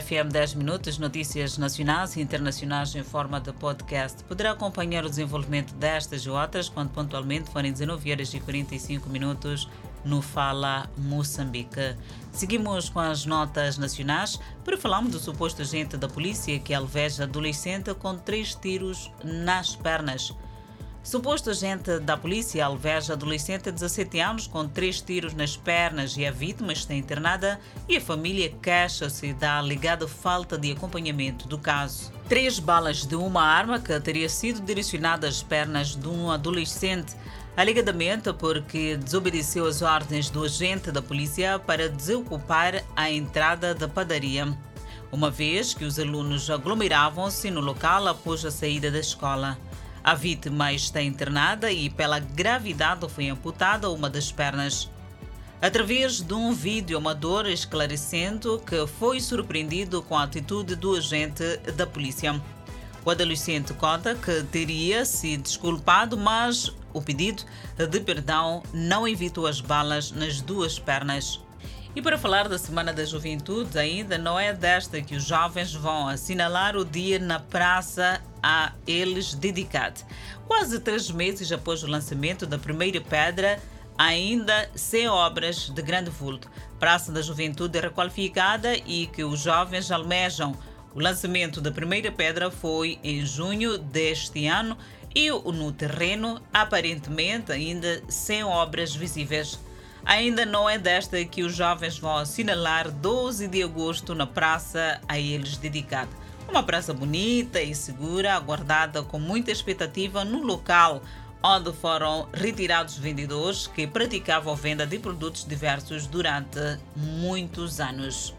FM 10 Minutos, notícias nacionais e internacionais em forma de podcast. Poderá acompanhar o desenvolvimento destas e outras quando pontualmente forem 19 horas e 45 minutos no Fala Moçambique. Seguimos com as notas nacionais para falarmos do suposto agente da polícia que alveja adolescente com três tiros nas pernas. Suposto agente da polícia alveja adolescente de 17 anos com três tiros nas pernas e a vítima está internada e a família queixa-se da alegada falta de acompanhamento do caso. Três balas de uma arma que teria sido direcionada às pernas de um adolescente, alegadamente porque desobedeceu as ordens do agente da polícia para desocupar a entrada da padaria, uma vez que os alunos aglomeravam-se no local após a saída da escola. A vítima está internada e, pela gravidade, foi amputada uma das pernas. Através de um vídeo amador esclarecendo que foi surpreendido com a atitude do agente da polícia. O adolescente conta que teria se desculpado, mas o pedido de perdão não evitou as balas nas duas pernas. E para falar da Semana da Juventude, ainda não é desta que os jovens vão assinalar o dia na praça a eles dedicado. Quase três meses após o lançamento da primeira pedra, ainda sem obras de grande vulto. Praça da Juventude é requalificada e que os jovens almejam. O lançamento da primeira pedra foi em junho deste ano e no terreno, aparentemente ainda sem obras visíveis. Ainda não é desta que os jovens vão assinalar 12 de agosto na praça a eles dedicada. Uma praça bonita e segura, aguardada com muita expectativa no local onde foram retirados vendedores que praticavam venda de produtos diversos durante muitos anos.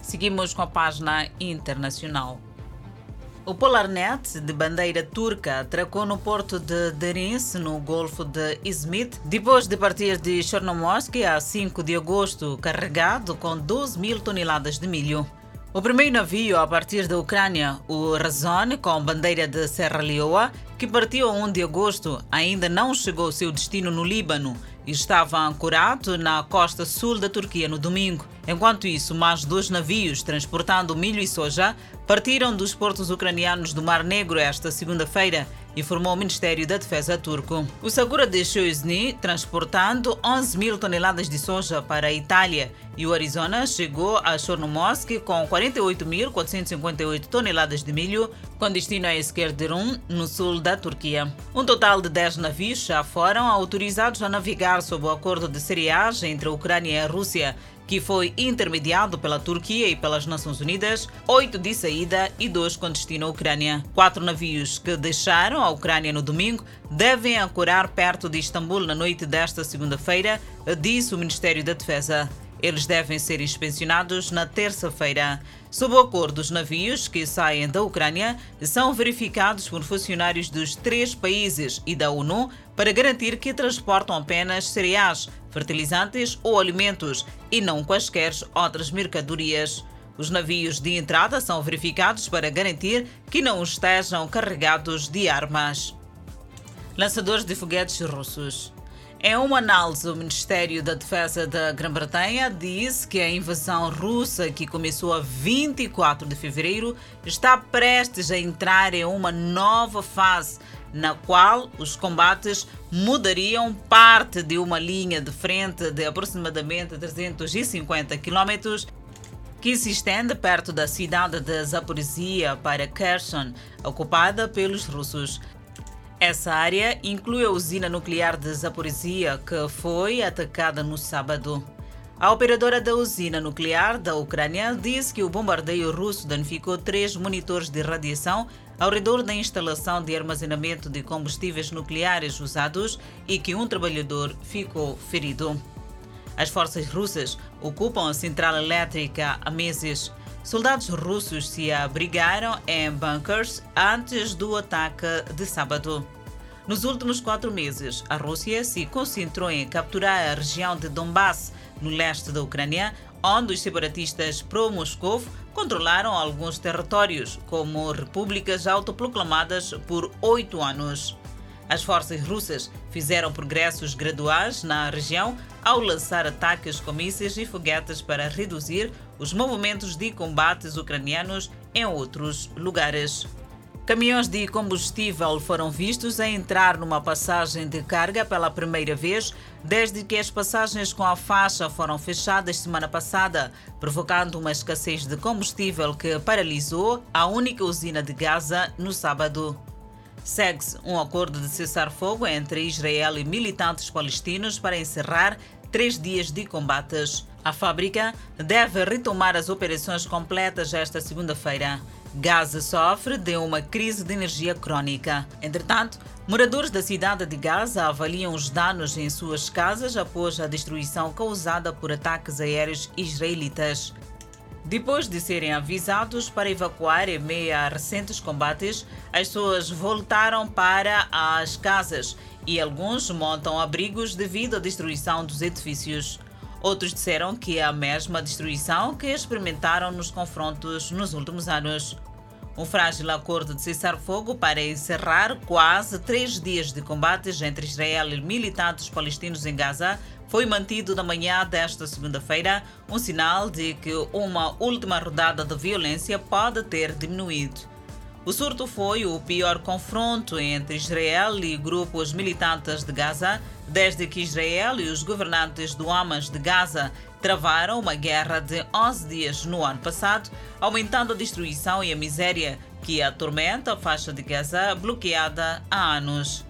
Seguimos com a página internacional. O Polarnet, de bandeira turca, atracou no porto de Derince, no Golfo de Izmit, depois de partir de Chernomorsk a 5 de agosto, carregado com 12 mil toneladas de milho. O primeiro navio a partir da Ucrânia, o Razon, com bandeira de Serra Leoa, que partiu a 1 de agosto, ainda não chegou ao seu destino no Líbano e estava ancorado na costa sul da Turquia no domingo. Enquanto isso, mais dois navios transportando milho e soja partiram dos portos ucranianos do Mar Negro esta segunda-feira, informou o Ministério da Defesa turco. O Sagura deixou Izni transportando 11 mil toneladas de soja para a Itália e o Arizona chegou a Chornomorsk com 48.458 toneladas de milho com destino a Eskerderum, no sul da Turquia. Um total de 10 navios já foram autorizados a navegar sob o acordo de cereais entre a Ucrânia e a Rússia que foi intermediado pela Turquia e pelas Nações Unidas, oito de saída e dois com destino à Ucrânia. Quatro navios que deixaram a Ucrânia no domingo devem ancorar perto de Istambul na noite desta segunda-feira, disse o Ministério da Defesa. Eles devem ser inspecionados na terça-feira. Sob o acordo, os navios que saem da Ucrânia são verificados por funcionários dos três países e da ONU para garantir que transportam apenas cereais, fertilizantes ou alimentos e não quaisquer outras mercadorias. Os navios de entrada são verificados para garantir que não estejam carregados de armas. Lançadores de foguetes russos. Em uma análise, o Ministério da Defesa da Grã-Bretanha diz que a invasão russa, que começou a 24 de fevereiro, está prestes a entrar em uma nova fase, na qual os combates mudariam parte de uma linha de frente de aproximadamente 350 quilômetros que se estende perto da cidade de Zaporizhia para Kherson, ocupada pelos russos. Essa área inclui a usina nuclear de Zaporizhia, que foi atacada no sábado. A operadora da usina nuclear da Ucrânia disse que o bombardeio russo danificou três monitores de radiação ao redor da instalação de armazenamento de combustíveis nucleares usados e que um trabalhador ficou ferido. As forças russas ocupam a central elétrica há meses. Soldados russos se abrigaram em bunkers antes do ataque de sábado. Nos últimos quatro meses, a Rússia se concentrou em capturar a região de Donbass, no leste da Ucrânia, onde os separatistas pró-Moscou controlaram alguns territórios, como repúblicas autoproclamadas por oito anos. As forças russas fizeram progressos graduais na região ao lançar ataques com mísseis e foguetes para reduzir os movimentos de combates ucranianos em outros lugares. Caminhões de combustível foram vistos a entrar numa passagem de carga pela primeira vez desde que as passagens com a faixa foram fechadas semana passada, provocando uma escassez de combustível que paralisou a única usina de Gaza no sábado. Segue-se um acordo de cessar-fogo entre Israel e militantes palestinos para encerrar três dias de combates. A fábrica deve retomar as operações completas esta segunda-feira. Gaza sofre de uma crise de energia crônica. Entretanto, moradores da cidade de Gaza avaliam os danos em suas casas após a destruição causada por ataques aéreos israelitas. Depois de serem avisados para evacuar em meio a recentes combates, as pessoas voltaram para as casas e alguns montam abrigos devido à destruição dos edifícios. Outros disseram que é a mesma destruição que experimentaram nos confrontos nos últimos anos. Um frágil acordo de cessar-fogo para encerrar quase três dias de combates entre Israel e militantes palestinos em Gaza foi mantido na manhã desta segunda-feira, um sinal de que uma última rodada de violência pode ter diminuído. O surto foi o pior confronto entre Israel e grupos militantes de Gaza desde que Israel e os governantes do Hamas de Gaza travaram uma guerra de 11 dias no ano passado, aumentando a destruição e a miséria que atormenta a faixa de Gaza bloqueada há anos.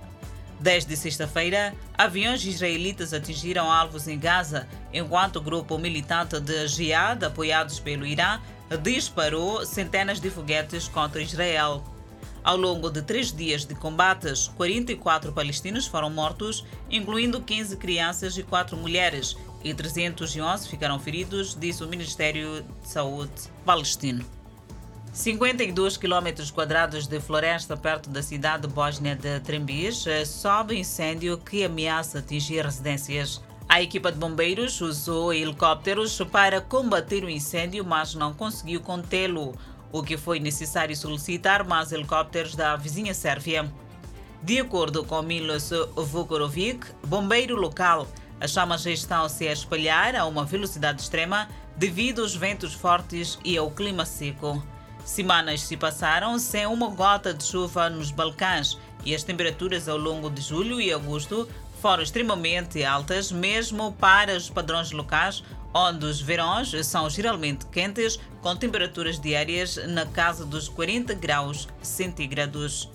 Desde sexta-feira, aviões israelitas atingiram alvos em Gaza, enquanto o grupo militante de Jihad, apoiados pelo Irã, disparou centenas de foguetes contra Israel. Ao longo de três dias de combates, 44 palestinos foram mortos, incluindo 15 crianças e 4 mulheres, e 311 ficaram feridos, disse o Ministério de Saúde palestino. 52 km quadrados de floresta perto da cidade bósnia de Trembis eh, sobe incêndio que ameaça atingir residências. A equipa de bombeiros usou helicópteros para combater o incêndio, mas não conseguiu contê-lo, o que foi necessário solicitar mais helicópteros da vizinha Sérvia. De acordo com Milos Vukorovic, bombeiro local, as chamas estão a espalhar a uma velocidade extrema devido aos ventos fortes e ao clima seco. Semanas se passaram sem uma gota de chuva nos Balcãs e as temperaturas ao longo de julho e agosto foram extremamente altas, mesmo para os padrões locais, onde os verões são geralmente quentes, com temperaturas diárias na casa dos 40 graus centígrados.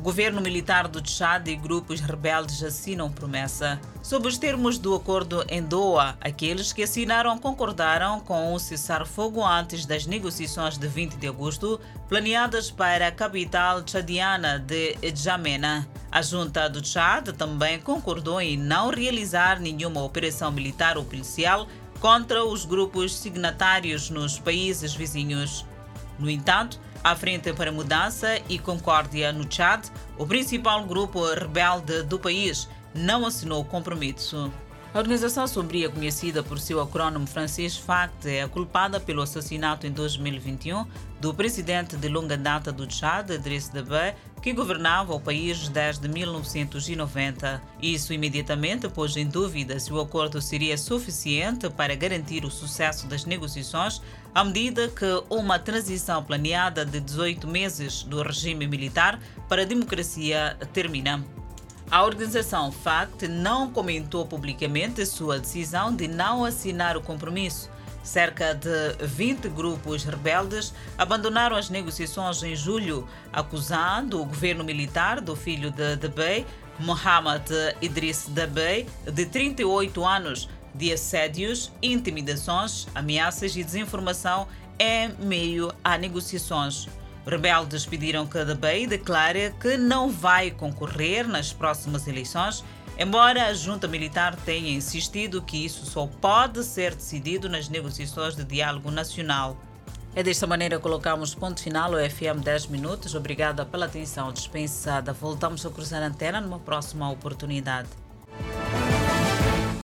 Governo militar do Tchad e grupos rebeldes assinam promessa. Sob os termos do acordo em Doha, aqueles que assinaram concordaram com o cessar-fogo antes das negociações de 20 de agosto, planeadas para a capital tchadiana de Djamena. A junta do Tchad também concordou em não realizar nenhuma operação militar ou policial contra os grupos signatários nos países vizinhos. No entanto, a Frente para Mudança e Concórdia no Chad, o principal grupo rebelde do país, não assinou o compromisso. A organização sombria, conhecida por seu acrónimo francês FACT, é culpada pelo assassinato em 2021 do presidente de longa data do Tchad, Idriss Deby, que governava o país desde 1990. Isso imediatamente pôs em dúvida se o acordo seria suficiente para garantir o sucesso das negociações, à medida que uma transição planeada de 18 meses do regime militar para a democracia termina. A organização FACT não comentou publicamente sua decisão de não assinar o compromisso. Cerca de 20 grupos rebeldes abandonaram as negociações em julho, acusando o governo militar do filho de Debey, Mohamed Idriss Debey, de 38 anos, de assédios, intimidações, ameaças e desinformação em meio a negociações. Rebeldes pediram que Debey declare que não vai concorrer nas próximas eleições, embora a junta militar tenha insistido que isso só pode ser decidido nas negociações de diálogo nacional. É desta maneira que colocamos ponto final ao FM 10 Minutos. Obrigada pela atenção dispensada. Voltamos a cruzar a antena numa próxima oportunidade.